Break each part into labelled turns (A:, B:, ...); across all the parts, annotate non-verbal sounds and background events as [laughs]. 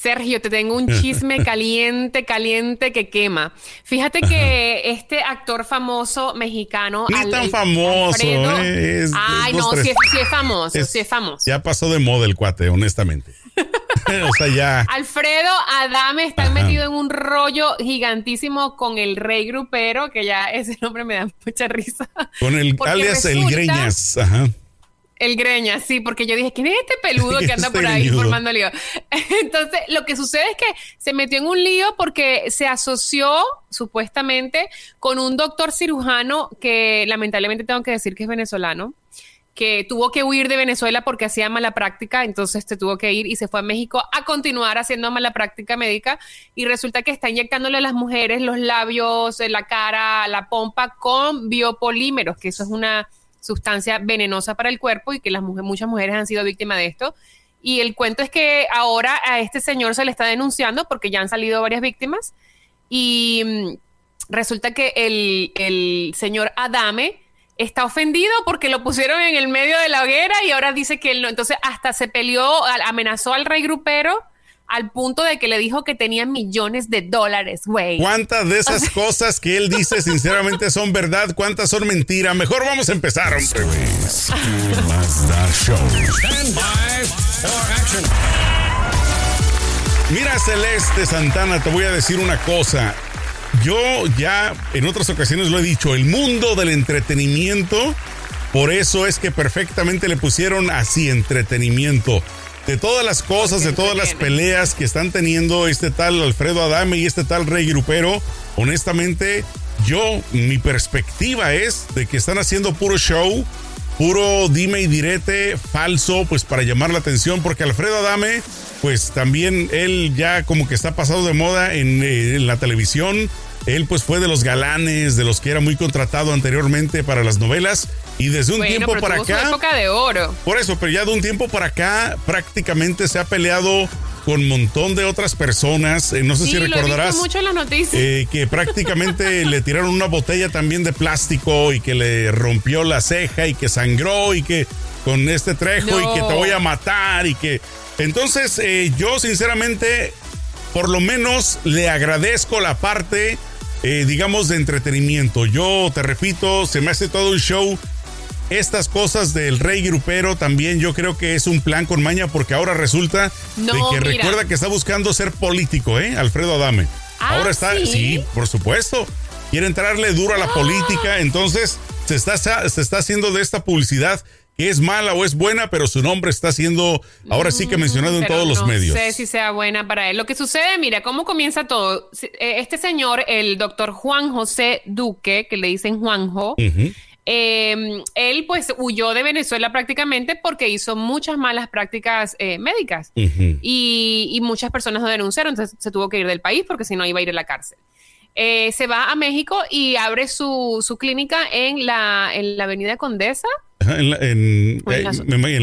A: Sergio, te tengo un [laughs] chisme caliente, caliente que quema. Fíjate que este actor famoso mexicano.
B: Ni tan famoso.
A: ¿eh? ay, no, sí es, famoso, sí es famoso.
B: Ya pasó de moda el cuate, honestamente. [laughs] o sea, ya.
A: Alfredo Adame está metido en un rollo gigantísimo con el rey grupero, que ya ese nombre me da mucha risa.
B: Con el alias El Greñas. Ajá.
A: El Greña, sí, porque yo dije, ¿quién es este peludo que anda por ahí formando lío? [laughs] Entonces, lo que sucede es que se metió en un lío porque se asoció supuestamente con un doctor cirujano que lamentablemente tengo que decir que es venezolano, que tuvo que huir de Venezuela porque hacía mala práctica, entonces se tuvo que ir y se fue a México a continuar haciendo mala práctica médica y resulta que está inyectándole a las mujeres los labios, la cara, la pompa con biopolímeros, que eso es una sustancia venenosa para el cuerpo y que las mujeres, muchas mujeres han sido víctimas de esto. Y el cuento es que ahora a este señor se le está denunciando porque ya han salido varias víctimas y mm, resulta que el, el señor Adame está ofendido porque lo pusieron en el medio de la hoguera y ahora dice que él no. Entonces hasta se peleó, amenazó al rey grupero al punto de que le dijo que tenía millones de dólares, güey.
B: ¿Cuántas de esas [laughs] cosas que él dice sinceramente son verdad? ¿Cuántas son mentira? Mejor vamos a empezar, hombre. Mira, Celeste Santana, te voy a decir una cosa. Yo ya en otras ocasiones lo he dicho, el mundo del entretenimiento, por eso es que perfectamente le pusieron así entretenimiento de todas las cosas, de todas las peleas que están teniendo este tal Alfredo Adame y este tal Rey Grupero, honestamente, yo, mi perspectiva es de que están haciendo puro show, puro dime y direte falso, pues para llamar la atención, porque Alfredo Adame, pues también él ya como que está pasado de moda en, eh, en la televisión. Él pues fue de los galanes, de los que era muy contratado anteriormente para las novelas y desde un tiempo para acá...
A: época de oro.
B: Por eso, pero ya de un tiempo para acá prácticamente se ha peleado con un montón de otras personas. Eh, no sé si recordarás.
A: mucho en las noticias.
B: Eh, que prácticamente [laughs] le tiraron una botella también de plástico y que le rompió la ceja y que sangró y que con este trejo y que te voy a matar y que. Entonces, eh, yo sinceramente, por lo menos le agradezco la parte eh, digamos, de entretenimiento. Yo te repito, se me hace todo un show. Estas cosas del rey grupero también yo creo que es un plan con maña porque ahora resulta de que recuerda que está buscando ser político, ¿eh? Alfredo Adame.
A: Ah,
B: ahora está, ¿sí? por supuesto. Quiere entrarle duro a la política, entonces se está, se está haciendo de esta publicidad es mala o es buena, pero su nombre está siendo ahora sí que mencionado en todos los medios.
A: No sé si sea buena para él. Lo que sucede, mira, cómo comienza todo. Eh, este señor, el doctor Juan José Duque, que le dicen Juanjo, em, él pues huyó de Venezuela prácticamente porque hizo muchas malas prácticas eh, médicas y, muchas personas lo denunciaron, entonces se tuvo que ir del país porque si no iba a ir a la cárcel. Eh, se va a México y abre su, su clínica en la, en la avenida Condesa
B: en la, en,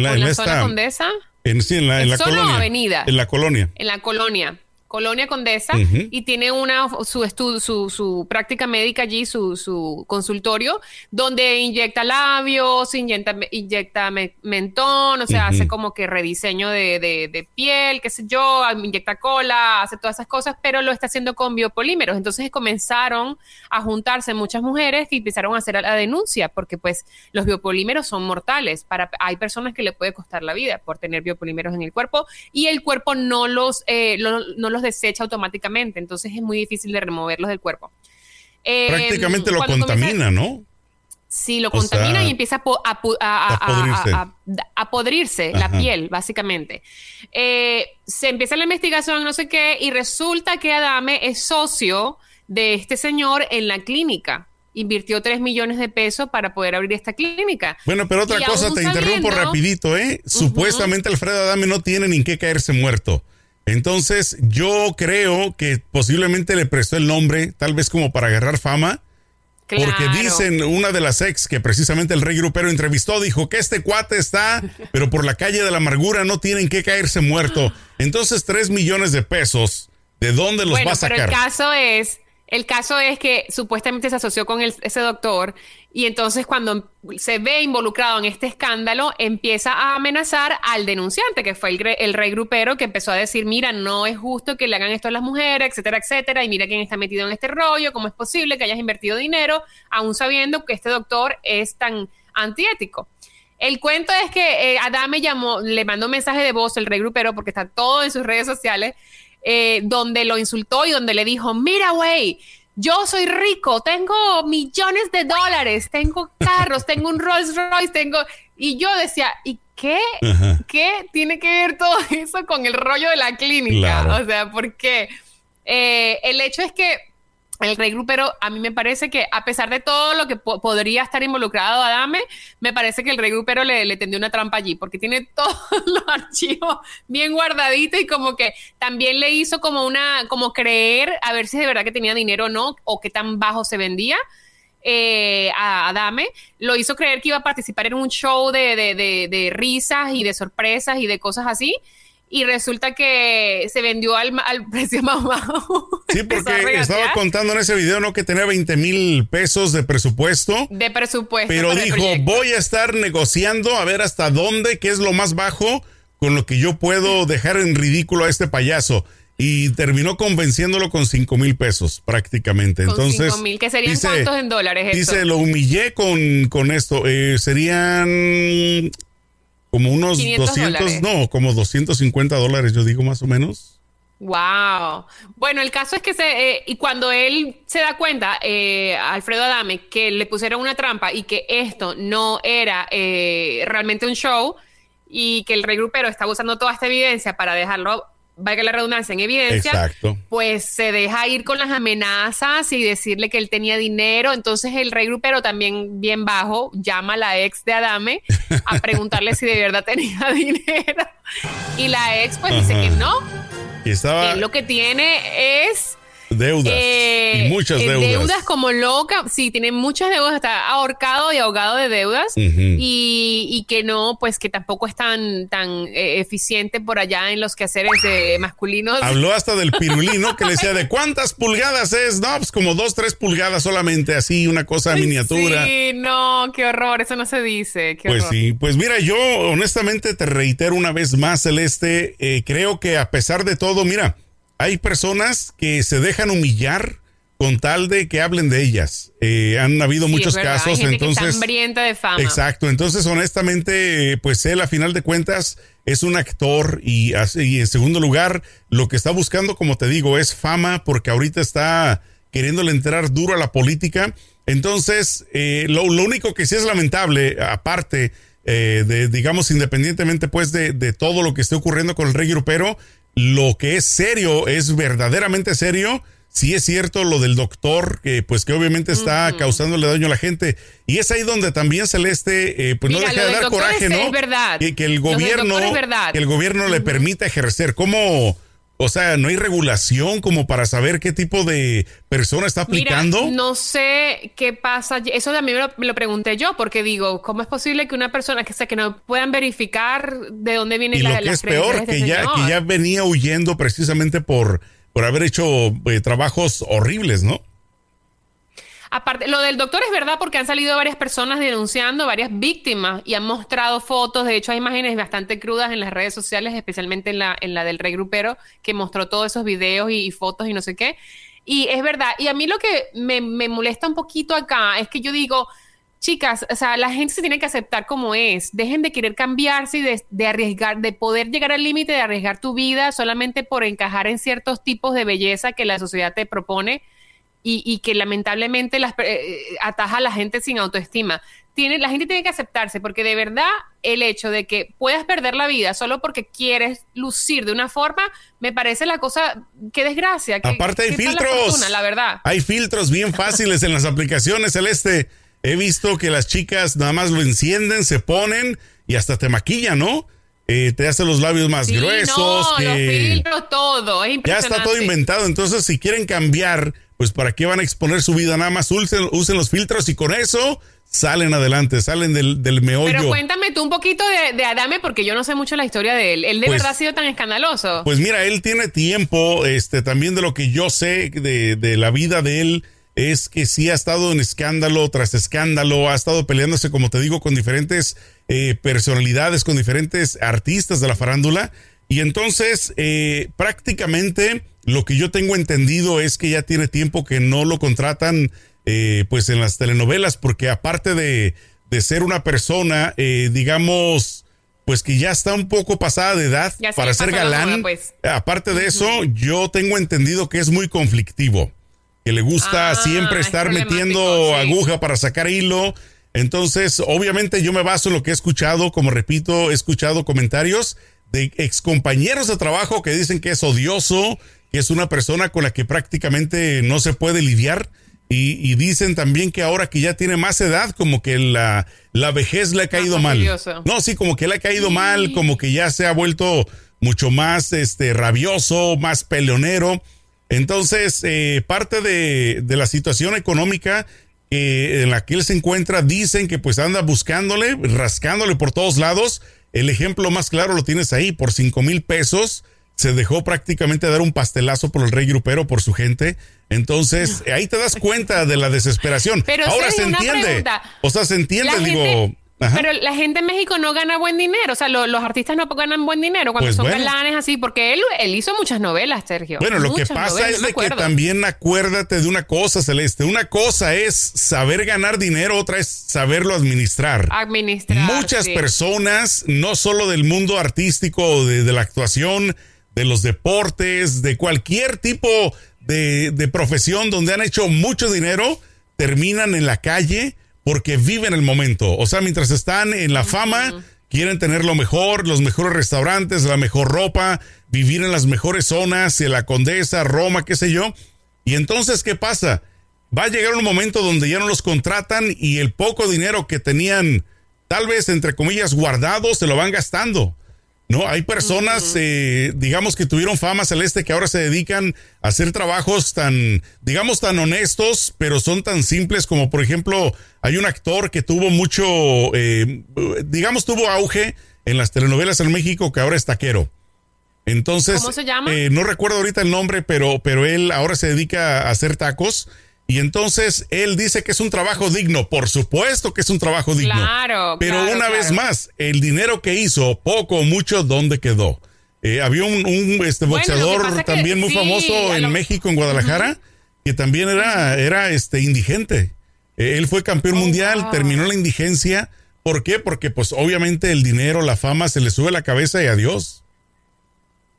A: la, zona Condesa.
B: En, sí, en la, en la colonia.
A: avenida?
B: En la colonia.
A: En la colonia. Colonia Condesa y tiene una su estudio, su, su, práctica médica allí, su, su, consultorio, donde inyecta labios, inyecta, inyecta mentón, o sea, hace como que rediseño de, de, piel, qué sé yo, inyecta cola, hace todas esas cosas, pero lo está haciendo con biopolímeros. Entonces comenzaron a juntarse muchas mujeres que empezaron a hacer la denuncia, porque pues los biopolímeros son mortales. Para, hay personas que le puede costar la vida por tener biopolímeros en el cuerpo y el cuerpo no los, eh, no los desecha automáticamente, entonces es muy difícil de removerlos del cuerpo.
B: Eh, Prácticamente lo contamina, ¿no?
A: Sí, lo contamina y empieza a, a, podrirse la piel, básicamente. Eh, se empieza la investigación, no sé qué, y resulta que Adame es socio de este señor en la clínica. Invirtió 3 millones de pesos para poder abrir esta clínica.
B: Bueno, pero otra cosa, te interrumpo rapidito, ¿eh? Supuestamente Alfredo Adame no tiene ni qué caerse muerto. Entonces, yo creo que posiblemente le prestó el nombre, tal vez como para agarrar fama. Porque dicen, una de las ex que precisamente el rey grupero entrevistó, dijo que este cuate está, pero por la calle de la amargura no tienen que caerse muerto. Entonces, tres millones de pesos, ¿de dónde los va a sacar?
A: Pero el caso es El caso es que supuestamente se asoció con ese doctor y entonces cuando se ve involucrado en este escándalo empieza a amenazar al denunciante, que fue el, rey grupero, que empezó a decir, mira, no es justo que le hagan esto a las mujeres, etcétera, etcétera, y mira quién está metido en este rollo, cómo es posible que hayas invertido dinero, aún sabiendo que este doctor es tan antiético. El cuento es que eh, Adame llamó, le mandó un mensaje de voz el rey grupero porque está todo en sus redes sociales eh, donde lo insultó y donde le dijo, mira, güey, yo soy rico, tengo millones de dólares, tengo carros, [laughs] tengo un Rolls Royce, tengo... Y yo decía, ¿y qué? ¿Qué tiene que ver todo [laughs] eso con el rollo de la clínica? O sea, ¿por qué? Eh, el hecho es que el rey grupero, a mí me parece que a pesar de todo lo que podría estar involucrado Adame, me parece que el rey grupero le, le, tendió una trampa allí, porque tiene [laughs] todos los archivos bien guardaditos y como que también le hizo como una, como creer a ver si de verdad que tenía dinero o no, o qué tan bajo se vendía. Eh, a Adame, lo hizo creer que iba a participar en un show de, risas y de sorpresas y de cosas así y resulta que se vendió al, [laughs] precio más bajo.
B: Sí, [laughs] porque estaba contando en ese video, ¿no? Que tenía 20 mil pesos de presupuesto.
A: De presupuesto.
B: Pero dijo, voy a estar negociando a ver hasta dónde, qué es lo más bajo con lo que yo puedo [laughs] dejar en ridículo a este payaso. Y terminó convenciéndolo con 5 mil pesos prácticamente. Con Entonces, 5
A: mil, que serían cuántos en dólares.
B: Dice, lo humillé con, con esto. Eh, serían como unos 200, no, como 250 dólares, yo digo más o menos.
A: Wow. Bueno, el caso es que se, eh, y cuando él se da cuenta, eh, Alfredo Adame, que le pusieron una trampa y que esto no era eh, realmente un show y que el rey grupero estaba usando toda esta evidencia para dejarlo valga la redundancia, en evidencia, pues se deja ir con las amenazas y decirle que él tenía dinero. Entonces el rey grupero también bien bajo llama a la ex de Adame a preguntarle si de verdad tenía [laughs] dinero. Y la ex pues dice que no. Que lo que tiene es
B: Deudas. y eh, muchas eh, deudas.
A: Deudas como loca. Sí, tiene muchas deudas. Está ahorcado y ahogado de deudas. y, que no, pues que tampoco es tan, tan eh, eficiente por allá en los quehaceres de masculinos.
B: Habló hasta del [laughs] pirulino que le decía de cuántas pulgadas es. No, pues como dos, tres pulgadas solamente. Así, una cosa miniatura.
A: Sí, no, qué horror. Eso no se dice.
B: pues sí. Pues mira, yo honestamente te reitero una vez más, Celeste. creo que a pesar de todo, mira hay personas que se dejan humillar con tal de que hablen de ellas. Eh, han habido muchos casos, entonces.
A: de fama.
B: Exacto. Entonces, honestamente, pues él, a final de cuentas, es un actor y, y, en segundo lugar, lo que está buscando, como te digo, es fama, porque ahorita está queriéndole entrar duro a la política. Entonces, eh, lo, único que sí es lamentable, aparte eh, de, digamos, independientemente, pues, de, de todo lo que esté ocurriendo con el rey grupero, lo que es serio, es verdaderamente serio. Sí es cierto lo del doctor, que pues que obviamente está causándole daño a la gente. Y es ahí donde también Celeste, eh, pues no deja de dar coraje, ¿no?
A: Es verdad.
B: Que, que el gobierno, que el gobierno le permita ejercer. ¿Cómo? O sea, no hay regulación como para saber qué tipo de persona está aplicando.
A: no sé qué pasa. Eso también me lo, pregunté yo, porque digo, ¿cómo es posible que una persona que sea que no puedan verificar de dónde viene
B: y
A: la
B: que es peor, que ya, que ya venía huyendo precisamente por, por haber hecho eh, trabajos horribles, ¿no?
A: Aparte, lo del doctor es verdad porque han salido varias personas denunciando, varias víctimas y han mostrado fotos. De hecho, hay imágenes bastante crudas en las redes sociales, especialmente en la, en la del rey grupero, que mostró todos esos videos y, fotos y no sé qué. Y es verdad. Y a mí lo que me, molesta un poquito acá es que yo digo, chicas, o sea, la gente se tiene que aceptar como es. Dejen de querer cambiarse y de, de arriesgar, de poder llegar al límite de arriesgar tu vida solamente por encajar en ciertos tipos de belleza que la sociedad te propone y, que lamentablemente las, eh, ataja a la gente sin autoestima. Tiene, la gente tiene que aceptarse porque de verdad el hecho de que puedas perder la vida solo porque quieres lucir de una forma, me parece la cosa, qué desgracia.
B: Aparte hay filtros.
A: La, verdad.
B: Hay filtros bien fáciles en las aplicaciones, Celeste. He visto que las chicas nada más lo encienden, se ponen y hasta te maquillan, ¿no? Eh, te hace los labios más gruesos.
A: No, los filtros, todo.
B: ya está todo inventado. Entonces, si quieren cambiar pues para qué van a exponer su vida, nada más usen, usen los filtros y con eso salen adelante, salen del, del meollo.
A: Pero cuéntame tú un poquito de, Adame, porque yo no sé mucho la historia de él. ¿Él de pues verdad ha sido tan escandaloso?
B: Pues mira, él tiene tiempo, este, también de lo que yo sé de, de la vida de él, es que sí ha estado en escándalo tras escándalo, ha estado peleándose, como te digo, con diferentes eh, personalidades, con diferentes artistas de la farándula. Y entonces, eh, prácticamente lo que yo tengo entendido es que ya tiene tiempo que no lo contratan eh, pues en las telenovelas, porque aparte de, de ser una persona, eh, digamos, pues que ya está un poco pasada de edad para ser galán, pues. aparte de eso, yo tengo entendido que es muy conflictivo, que le gusta ah, siempre estar metiendo aguja para sacar hilo. Entonces, obviamente yo me baso en lo que he escuchado, como repito, he escuchado comentarios de excompañeros de trabajo que dicen que es odioso, que es una persona con la que prácticamente no se puede lidiar y, dicen también que ahora que ya tiene más edad, como que la, la vejez le ha caído mal. No, sí, como que le ha caído mal, como que ya se ha vuelto mucho más este, rabioso, más peleonero. Entonces, eh, parte de, de, la situación económica en la que él se encuentra, dicen que pues anda buscándole, rascándole por todos lados. El ejemplo más claro lo tienes ahí, por cinco mil pesos se dejó prácticamente dar un pastelazo por el rey grupero, por su gente. Entonces, [laughs] ahí te das cuenta de la desesperación. Pero Ahora se entiende. O sea, se entiende, digo.
A: Pero la gente en México no gana buen dinero, o sea, los artistas no ganan buen dinero cuando pues son galanes así, porque él, él hizo muchas novelas, Sergio.
B: Bueno, lo que pasa es de que también acuérdate de una cosa, Celeste. Una cosa es saber ganar dinero, otra es saberlo administrar.
A: Administrar.
B: Muchas personas, no solo del mundo artístico, de, de la actuación, de los deportes, de cualquier tipo de, de, profesión donde han hecho mucho dinero, terminan en la calle porque viven el momento. O sea, mientras están en la fama, quieren tener lo mejor, los mejores restaurantes, la mejor ropa, vivir en las mejores zonas, en la Condesa, Roma, qué sé yo. Y entonces, ¿qué pasa? Va a llegar un momento donde ya no los contratan y el poco dinero que tenían, tal vez entre comillas, guardado, se lo van gastando. No, hay personas, eh, digamos, que tuvieron fama celeste que ahora se dedican a hacer trabajos tan, digamos, tan honestos, pero son tan simples como, por ejemplo, hay un actor que tuvo mucho, eh, digamos, tuvo auge en las telenovelas en México que ahora es taquero. Entonces,
A: ¿cómo se llama?
B: Eh, no recuerdo ahorita el nombre, pero, pero él ahora se dedica a hacer tacos y entonces él dice que es un trabajo digno. Por supuesto que es un trabajo digno.
A: Claro.
B: Pero una vez más, el dinero que hizo, poco o mucho, ¿dónde quedó? Eh, había un, este boxeador también muy famoso en México, en Guadalajara, que también era, era este indigente. Eh, él fue campeón oh, mundial, terminó la indigencia. ¿Por qué? Porque pues obviamente el dinero, la fama se le sube la cabeza y adiós.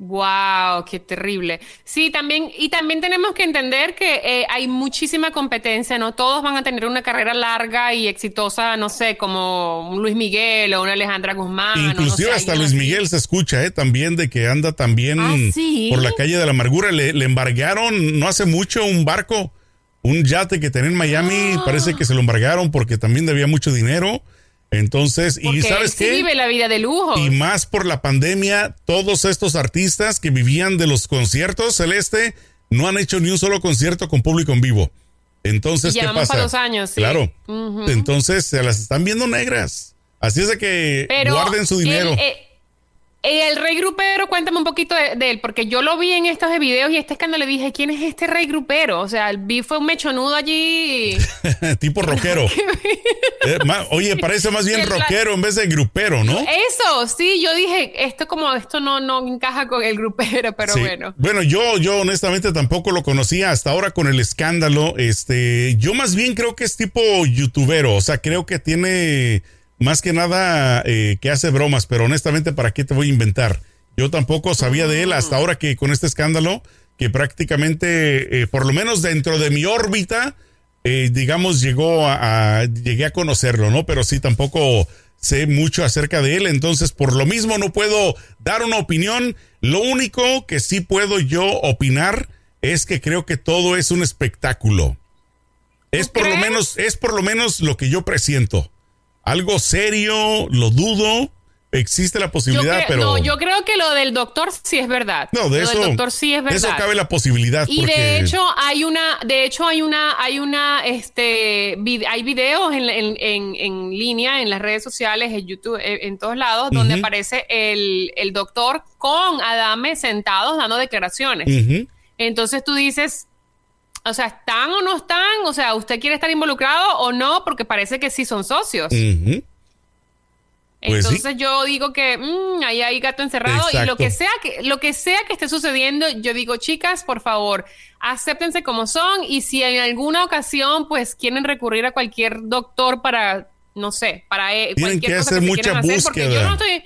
A: Wow, qué terrible. Sí, también, y también tenemos que entender que eh, hay muchísima competencia, no todos van a tener una carrera larga y exitosa, no sé, como un Luis Miguel o una Alejandra Guzmán.
B: Inclusive hasta Luis Miguel se escucha, ¿eh? También de que anda también ah, por la calle de la amargura. Le, le, embargaron no hace mucho un barco, un yate que tenía en Miami, ah. parece que se lo embargaron porque también debía mucho dinero. Entonces, y sabes qué?
A: vive la vida de lujo.
B: Y más por la pandemia, todos estos artistas que vivían de los conciertos celeste no han hecho ni un solo concierto con público en vivo. Entonces, ¿qué pasa?
A: para dos años, sí.
B: Claro. Entonces se las están viendo negras. Así es de que guarden su dinero.
A: Eh, el rey grupero, cuéntame un poquito de, él, porque yo lo vi en estos videos y este escándalo le dije, ¿quién es este rey grupero? O sea, el vi fue un mechonudo allí. [laughs]
B: tipo rockero. [laughs] Eh, oye, parece más bien rockero en vez de grupero, ¿no?
A: Eso, sí, yo dije, esto como, esto no, no encaja con el grupero, pero bueno.
B: Bueno, yo, yo honestamente tampoco lo conocía hasta ahora con el escándalo. Este, yo más bien creo que es tipo youtubero, o sea, creo que tiene más que nada eh, que hace bromas, pero honestamente, ¿para qué te voy a inventar? Yo tampoco sabía de él hasta ahora que con este escándalo, que prácticamente, eh, por lo menos dentro de mi órbita, eh, digamos, llegó a, llegué a conocerlo, ¿no? Pero sí, tampoco sé mucho acerca de él, entonces por lo mismo no puedo dar una opinión. Lo único que sí puedo yo opinar es que creo que todo es un espectáculo. Es por lo menos, es por lo menos lo que yo presiento algo serio, lo dudo. existe la posibilidad, pero. No,
A: yo creo que lo del doctor sí es verdad.
B: No, de
A: lo
B: eso.
A: Del doctor sí es verdad.
B: Eso cabe la posibilidad.
A: Y de hecho, hay una, de hecho, hay una, hay una, este, hay videos en, en, en, línea, en las redes sociales, en YouTube, en, todos lados, donde aparece el, el, doctor con Adame sentados dando declaraciones. Entonces tú dices, o sea, ¿están o no están? O sea, ¿usted quiere estar involucrado o no? Porque parece que sí son socios. Pues Entonces yo digo que mmm, ahí hay gato encerrado y lo que sea que lo que sea que esté sucediendo, yo digo, chicas, por favor, acéptense como son y si en alguna ocasión pues quieren recurrir a cualquier doctor para no sé, para
B: eh, tienen que hacer mucha búsqueda. porque yo no estoy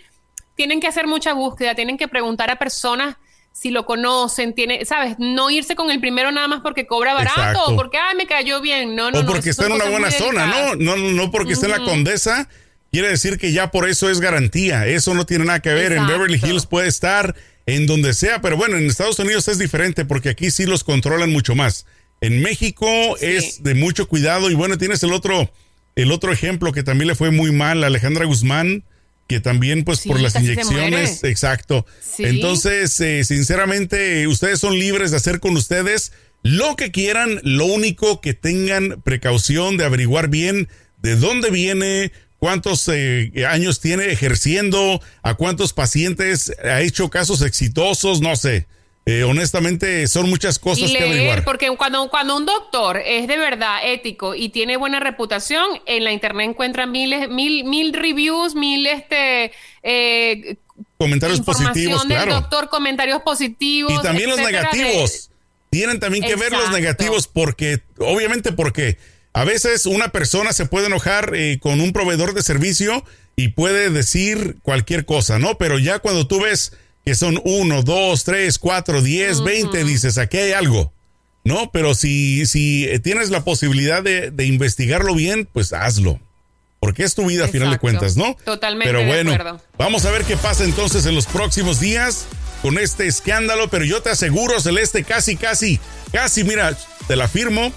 A: tienen que hacer mucha búsqueda, tienen que preguntar a personas si lo conocen, tiene, ¿sabes? No irse con el primero nada más porque cobra barato o porque, ay, me cayó bien. No, no,
B: o porque está en una buena zona, ¿no? No, no, porque está en la condesa quiere decir que ya por eso es garantía. Eso no tiene nada que ver. En Beverly Hills puede estar en donde sea, pero bueno, en Estados Unidos es diferente porque aquí sí los controlan mucho más. En México es de mucho cuidado y bueno, tienes el otro, el otro ejemplo que también le fue muy mal a Alejandra Guzmán, que también pues por las inyecciones, exacto. Entonces, eh, sinceramente, ustedes son libres de hacer con ustedes lo que quieran, lo único que tengan precaución de averiguar bien de dónde viene, cuántos eh, años tiene ejerciendo, a cuántos pacientes ha hecho casos exitosos, no sé. Eh, honestamente, son muchas cosas que averiguar.
A: Porque cuando, cuando un doctor es de verdad ético y tiene buena reputación, en la internet encuentran miles, mil, mil reviews, mil este eh,
B: comentarios positivos, del claro.
A: doctor, comentarios positivos.
B: Y también los negativos. Tienen también que ver los negativos porque, obviamente, porque a veces una persona se puede enojar eh, con un proveedor de servicio y puede decir cualquier cosa, ¿no? Pero ya cuando tú ves que son uno, dos, tres, cuatro, diez, veinte, dices, aquí hay algo, ¿no? Pero si, si tienes la posibilidad de, investigarlo bien, pues hazlo. Porque es tu vida a final de cuentas, ¿no?
A: Totalmente.
B: Pero bueno, vamos a ver qué pasa entonces en los próximos días con este escándalo. Pero yo te aseguro, Celeste, casi, casi, casi, mira, te la firmo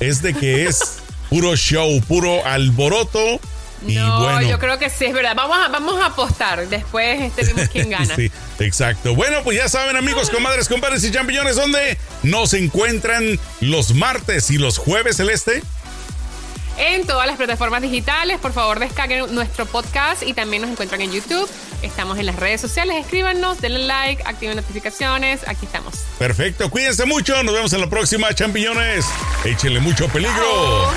B: es de que es [laughs] puro show, puro alboroto. Y no, bueno.
A: yo creo que sí es verdad. Vamos a, vamos a apostar. Después este, vemos [laughs] quién gana. sí,
B: exacto. Bueno, pues ya saben, amigos, comadres, compadres y champiñones, ¿dónde nos encuentran los martes y los jueves celeste?
A: en todas las plataformas digitales. Por favor, descarguen nuestro podcast y también nos encuentran en YouTube. Estamos en las redes sociales. Escríbanos, denle like, activen notificaciones. Aquí estamos.
B: Perfecto. Cuídense mucho. Nos vemos en la próxima, champiñones. Échenle mucho peligro.